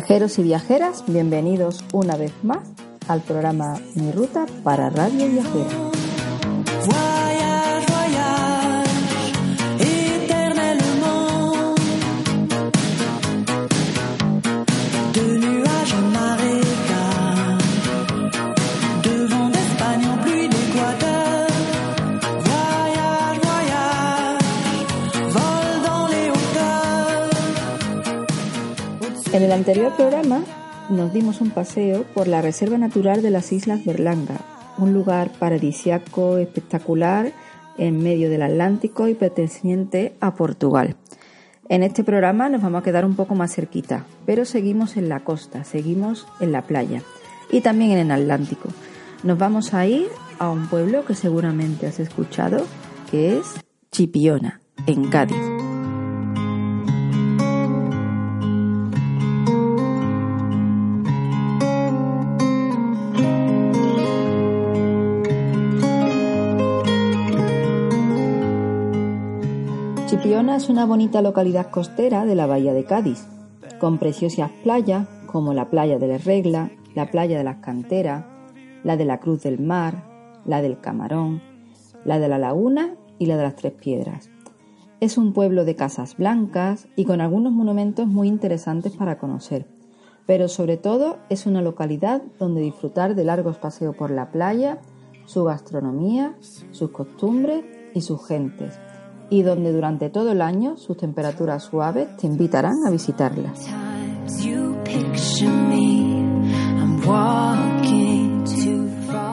Viajeros y viajeras, bienvenidos una vez más al programa Mi Ruta para Radio Viajera. Anterior programa nos dimos un paseo por la Reserva Natural de las Islas Berlanga, un lugar paradisiaco espectacular en medio del Atlántico y perteneciente a Portugal. En este programa nos vamos a quedar un poco más cerquita, pero seguimos en la costa, seguimos en la playa y también en el Atlántico. Nos vamos a ir a un pueblo que seguramente has escuchado, que es Chipiona, en Cádiz. Es una bonita localidad costera de la bahía de Cádiz, con preciosas playas como la playa de la Regla, la playa de las Canteras, la de la Cruz del Mar, la del Camarón, la de la Laguna y la de las Tres Piedras. Es un pueblo de casas blancas y con algunos monumentos muy interesantes para conocer, pero sobre todo es una localidad donde disfrutar de largos paseos por la playa, su gastronomía, sus costumbres y sus gentes y donde durante todo el año sus temperaturas suaves te invitarán a visitarla.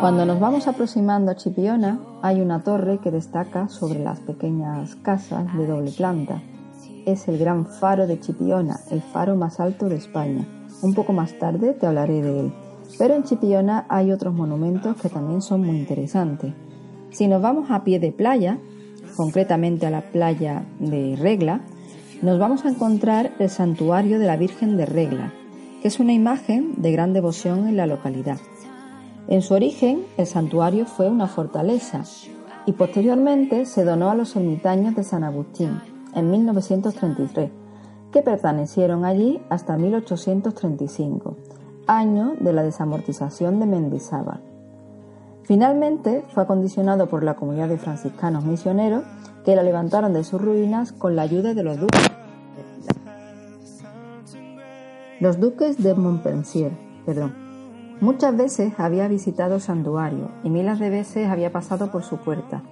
Cuando nos vamos aproximando a Chipiona hay una torre que destaca sobre las pequeñas casas de doble planta. Es el gran faro de Chipiona, el faro más alto de España. Un poco más tarde te hablaré de él. Pero en Chipiona hay otros monumentos que también son muy interesantes. Si nos vamos a pie de playa, concretamente a la playa de Regla, nos vamos a encontrar el santuario de la Virgen de Regla, que es una imagen de gran devoción en la localidad. En su origen, el santuario fue una fortaleza y posteriormente se donó a los ermitaños de San Agustín en 1933, que permanecieron allí hasta 1835, año de la desamortización de Mendizábal. Finalmente fue acondicionado por la comunidad de franciscanos misioneros que la levantaron de sus ruinas con la ayuda de los duques. Los duques de Montpensier, perdón. Muchas veces había visitado santuario y miles de veces había pasado por su puerta,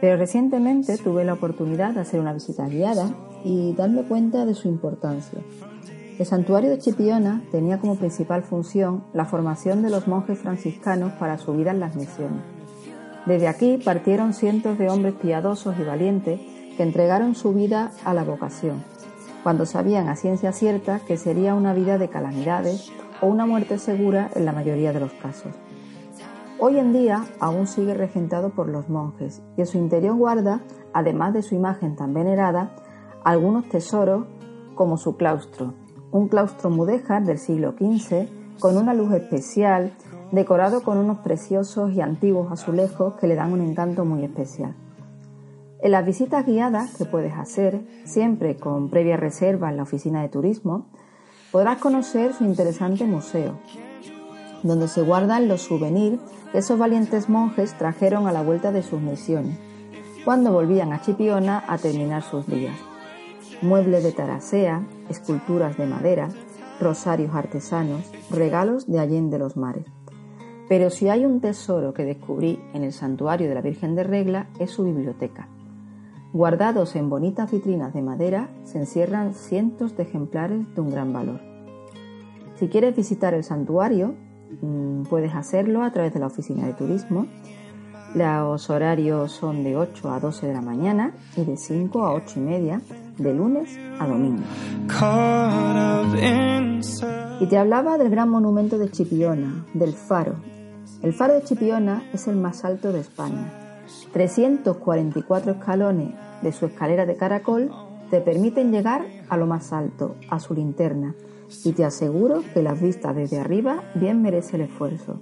pero recientemente tuve la oportunidad de hacer una visita guiada y darme cuenta de su importancia. El santuario de Chipiona tenía como principal función la formación de los monjes franciscanos para su vida en las misiones. Desde aquí partieron cientos de hombres piadosos y valientes que entregaron su vida a la vocación, cuando sabían a ciencia cierta que sería una vida de calamidades o una muerte segura en la mayoría de los casos. Hoy en día aún sigue regentado por los monjes y en su interior guarda, además de su imagen tan venerada, algunos tesoros como su claustro, un claustro mudéjar del siglo XV con una luz especial, decorado con unos preciosos y antiguos azulejos que le dan un encanto muy especial. En las visitas guiadas que puedes hacer, siempre con previa reserva en la oficina de turismo, podrás conocer su interesante museo, donde se guardan los souvenirs que esos valientes monjes trajeron a la vuelta de sus misiones, cuando volvían a Chipiona a terminar sus días muebles de tarasea, esculturas de madera, rosarios artesanos, regalos de Allende los Mares. Pero si hay un tesoro que descubrí en el santuario de la Virgen de Regla es su biblioteca. Guardados en bonitas vitrinas de madera se encierran cientos de ejemplares de un gran valor. Si quieres visitar el santuario, mm, puedes hacerlo a través de la oficina de turismo. Los horarios son de 8 a 12 de la mañana y de 5 a 8 y media de lunes a domingo. Y te hablaba del gran monumento de Chipiona, del faro. El faro de Chipiona es el más alto de España. 344 escalones de su escalera de caracol te permiten llegar a lo más alto, a su linterna, y te aseguro que las vistas desde arriba bien merece el esfuerzo.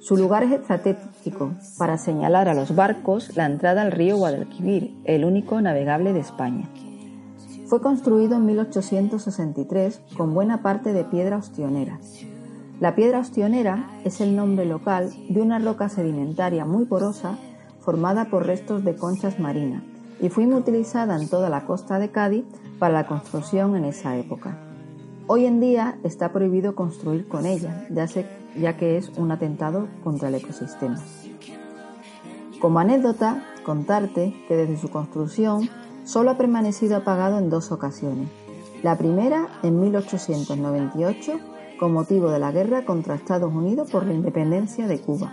Su lugar es estratégico para señalar a los barcos la entrada al río Guadalquivir, el único navegable de España. Fue construido en 1863 con buena parte de piedra ostionera. La piedra ostionera es el nombre local de una roca sedimentaria muy porosa formada por restos de conchas marinas y fue muy utilizada en toda la costa de Cádiz para la construcción en esa época. Hoy en día está prohibido construir con ella, ya, que es un atentado contra el ecosistema. Como anécdota, contarte que desde su construcción solo ha permanecido apagado en dos ocasiones. La primera en 1898 con motivo de la guerra contra Estados Unidos por la independencia de Cuba.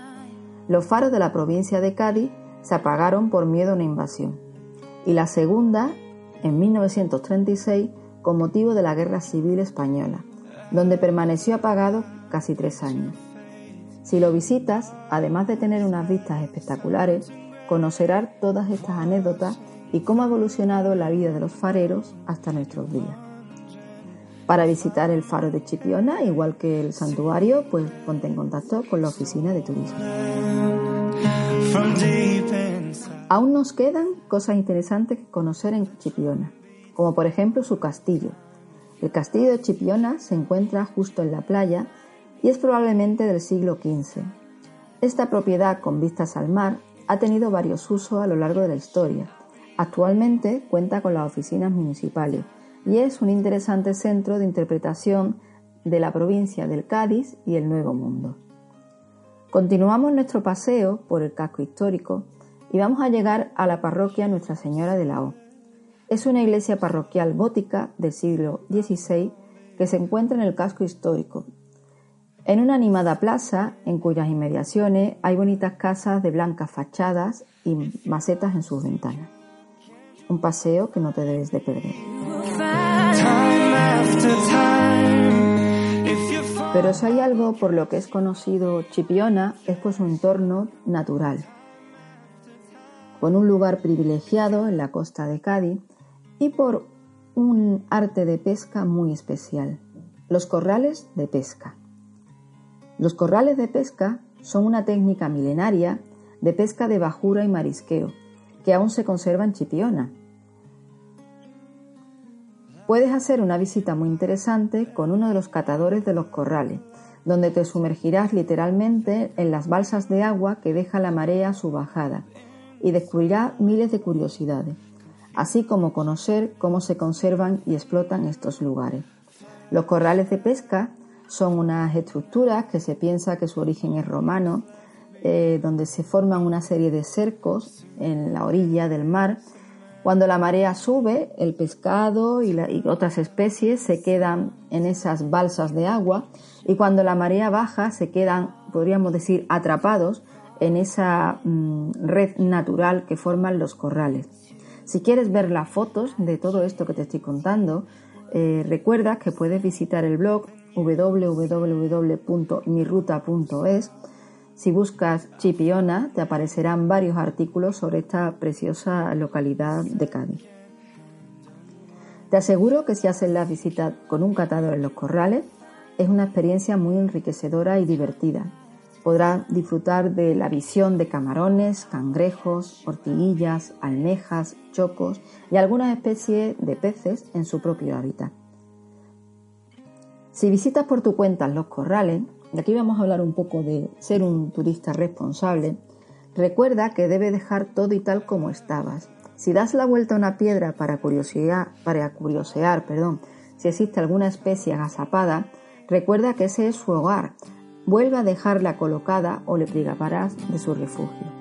Los faros de la provincia de Cádiz se apagaron por miedo a una invasión. Y la segunda en 1936 con motivo de la Guerra Civil Española, donde permaneció apagado casi tres años. Si lo visitas, además de tener unas vistas espectaculares, conocerás todas estas anécdotas y cómo ha evolucionado la vida de los fareros hasta nuestros días. Para visitar el faro de Chipiona, igual que el santuario, pues ponte en contacto con la oficina de turismo. Aún nos quedan cosas interesantes que conocer en Chipiona, como por ejemplo su castillo. El castillo de Chipiona se encuentra justo en la playa y es probablemente del siglo XV. Esta propiedad con vistas al mar ha tenido varios usos a lo largo de la historia. Actualmente cuenta con las oficinas municipales y es un interesante centro de interpretación de la provincia del Cádiz y el Nuevo Mundo. Continuamos nuestro paseo por el casco histórico y vamos a llegar a la parroquia Nuestra Señora de la O. Es una iglesia parroquial gótica del siglo XVI que se encuentra en el casco histórico, en una animada plaza en cuyas inmediaciones hay bonitas casas de blancas fachadas y macetas en sus ventanas. Un paseo que no te debes de perder. Pero si hay algo por lo que es conocido Chipiona es por su entorno natural con un lugar privilegiado en la costa de Cádiz y por un arte de pesca muy especial, los corrales de pesca. Los corrales de pesca son una técnica milenaria de pesca de bajura y marisqueo que aún se conserva en Chipiona. Puedes hacer una visita muy interesante con uno de los catadores de los corrales, donde te sumergirás literalmente en las balsas de agua que deja la marea a su bajada y descubrirá miles de curiosidades, así como conocer cómo se conservan y explotan estos lugares. Los corrales de pesca son unas estructuras que se piensa que su origen es romano, eh, donde se forman una serie de cercos en la orilla del mar. Cuando la marea sube, el pescado y, otras especies se quedan en esas balsas de agua y cuando la marea baja se quedan, podríamos decir, atrapados en esa mm, red natural que forman los corrales. Si quieres ver las fotos de todo esto que te estoy contando, eh, recuerda que puedes visitar el blog www.miruta.es. Si buscas Chipiona, te aparecerán varios artículos sobre esta preciosa localidad de Cádiz. Te aseguro que si haces la visita con un catador en los corrales, es una experiencia muy enriquecedora y divertida Podrá disfrutar de la visión de camarones, cangrejos, ortiguillas, almejas, chocos y algunas especies de peces en su propio hábitat. Si visitas por tu cuenta los corrales, y aquí vamos a hablar un poco de ser un turista responsable, recuerda que debe dejar todo y tal como estabas. Si das la vuelta a una piedra para curiosear, para curiosear perdón, si existe alguna especie agazapada, recuerda que ese es su hogar, vuelve a dejarla colocada o le privarás de su refugio.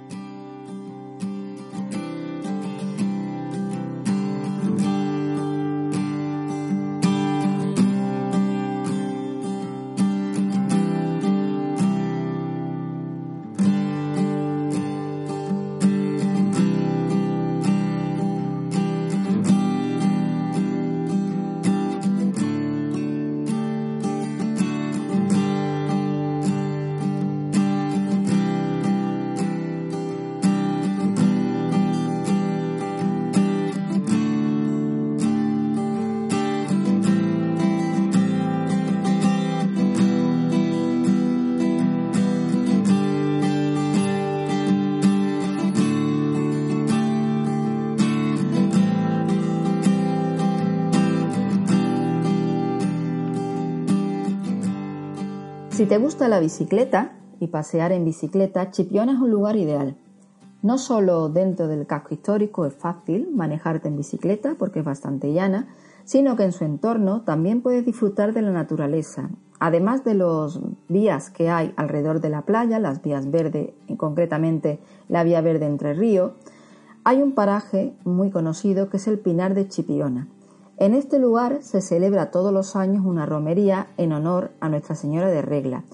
Si te gusta la bicicleta y pasear en bicicleta, Chipiona es un lugar ideal. No solo dentro del casco histórico es fácil manejarte en bicicleta porque es bastante llana, sino que en su entorno también puedes disfrutar de la naturaleza. Además de los vías que hay alrededor de la playa, las vías verdes, concretamente la vía verde entre ríos, hay un paraje muy conocido que es el Pinar de Chipiona. En este lugar se celebra todos los años una romería en honor a Nuestra Señora de Regla,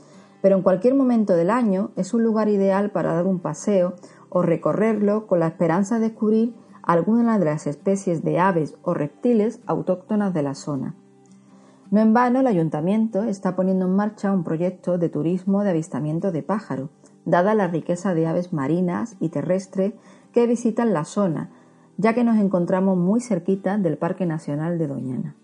pero en cualquier momento del año es un lugar ideal para dar un paseo o recorrerlo con la esperanza de descubrir algunas de las especies de aves o reptiles autóctonas de la zona. No en vano el ayuntamiento está poniendo en marcha un proyecto de turismo de avistamiento de pájaro, dada la riqueza de aves marinas y terrestres que visitan la zona, ya que nos encontramos muy cerquita del Parque Nacional de Doñana.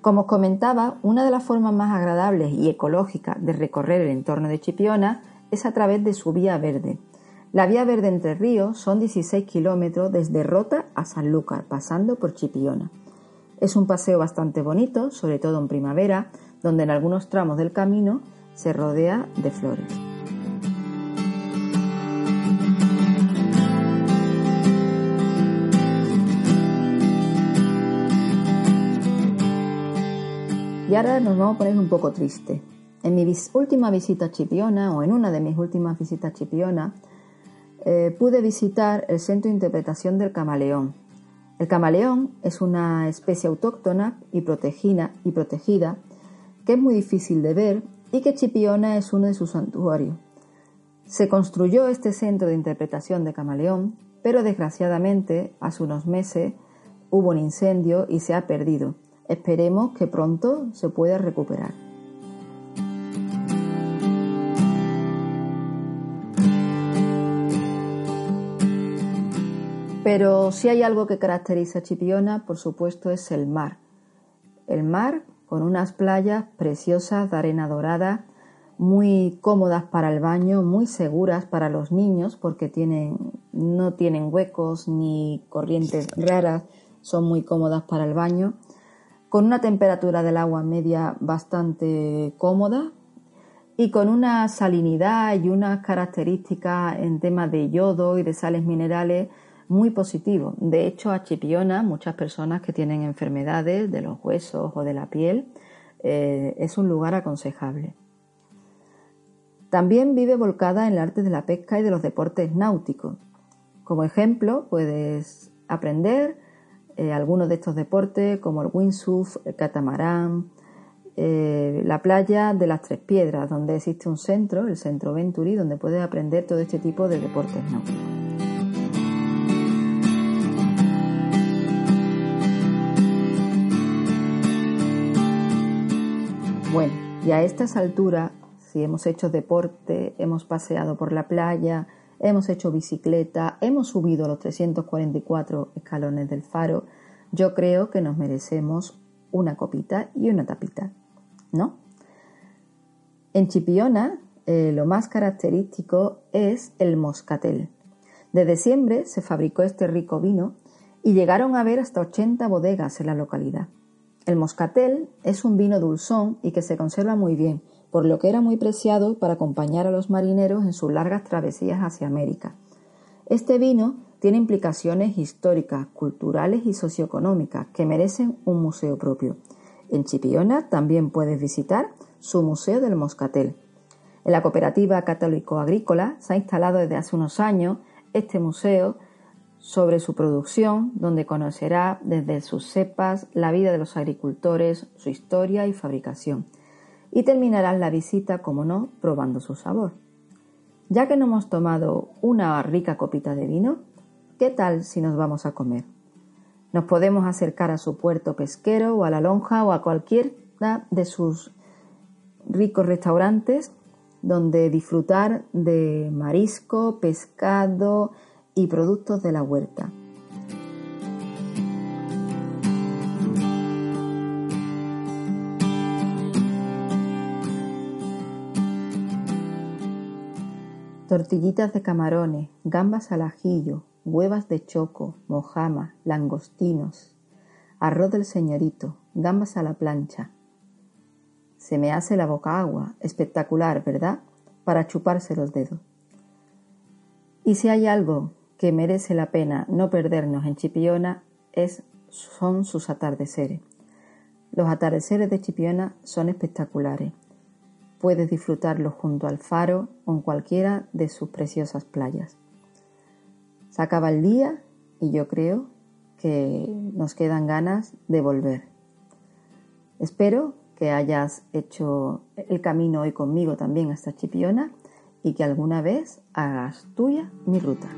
Como os comentaba, una de las formas más agradables y ecológicas de recorrer el entorno de Chipiona es a través de su vía verde, la vía verde entre ríos son 16 kilómetros desde Rota a Sanlúcar, pasando por Chipiona. Es un paseo bastante bonito, sobre todo en primavera, donde en algunos tramos del camino se rodea de flores. Y ahora nos vamos a poner un poco triste. En mi última visita a Chipiona, o en una de mis últimas visitas a Chipiona, eh, pude visitar el Centro de Interpretación del Camaleón. El camaleón es una especie autóctona y protegida, que es muy difícil de ver y que Chipiona es uno de sus santuarios. Se construyó este centro de interpretación de camaleón, pero desgraciadamente hace unos meses hubo un incendio y se ha perdido. Esperemos que pronto se pueda recuperar. Pero si hay algo que caracteriza a Chipiona, por supuesto, es el mar. El mar con unas playas preciosas de arena dorada, muy cómodas para el baño, muy seguras para los niños porque tienen, no tienen huecos ni corrientes raras, son muy cómodas para el baño, con una temperatura del agua media bastante cómoda y con una salinidad y unas características en temas de yodo y de sales minerales muy positivo. De hecho, a Chipiona, muchas personas que tienen enfermedades de los huesos o de la piel, eh, es un lugar aconsejable. También vive volcada en el arte de la pesca y de los deportes náuticos. Como ejemplo, puedes aprender eh, algunos de estos deportes como el windsurf, el catamarán, eh, la playa de las Tres Piedras, donde existe un centro, el Centro Venturi, donde puedes aprender todo este tipo de deportes náuticos. Bueno, y a estas alturas, si hemos hecho deporte, hemos paseado por la playa, hemos hecho bicicleta, hemos subido los 344 escalones del faro, yo creo que nos merecemos una copita y una tapita, ¿no? En Chipiona, eh, lo más característico es el moscatel. Desde siempre se fabricó este rico vino y llegaron a haber hasta 80 bodegas en la localidad. El moscatel es un vino dulzón y que se conserva muy bien, por lo que era muy preciado para acompañar a los marineros en sus largas travesías hacia América. Este vino tiene implicaciones históricas, culturales y socioeconómicas que merecen un museo propio. En Chipiona también puedes visitar su Museo del Moscatel. En la cooperativa Católico Agrícola se ha instalado desde hace unos años este museo sobre su producción, donde conocerá desde sus cepas la vida de los agricultores, su historia y fabricación. Y terminarán la visita, como no, probando su sabor. Ya que no hemos tomado una rica copita de vino, ¿qué tal si nos vamos a comer? Nos podemos acercar a su puerto pesquero o a la lonja o a cualquiera de sus ricos restaurantes donde disfrutar de marisco, pescado, y productos de la huerta. Tortillitas de camarones, gambas al ajillo, huevas de choco, mojama, langostinos, arroz del señorito, gambas a la plancha. Se me hace la boca agua. Espectacular, ¿verdad? Para chuparse los dedos. Y si hay algo que merece la pena no perdernos en Chipiona es, son sus atardeceres. Los atardeceres de Chipiona son espectaculares. Puedes disfrutarlos junto al faro o en cualquiera de sus preciosas playas. Se acaba el día y yo creo que nos quedan ganas de volver. Espero que hayas hecho el camino hoy conmigo también hasta Chipiona y que alguna vez hagas tuya mi ruta.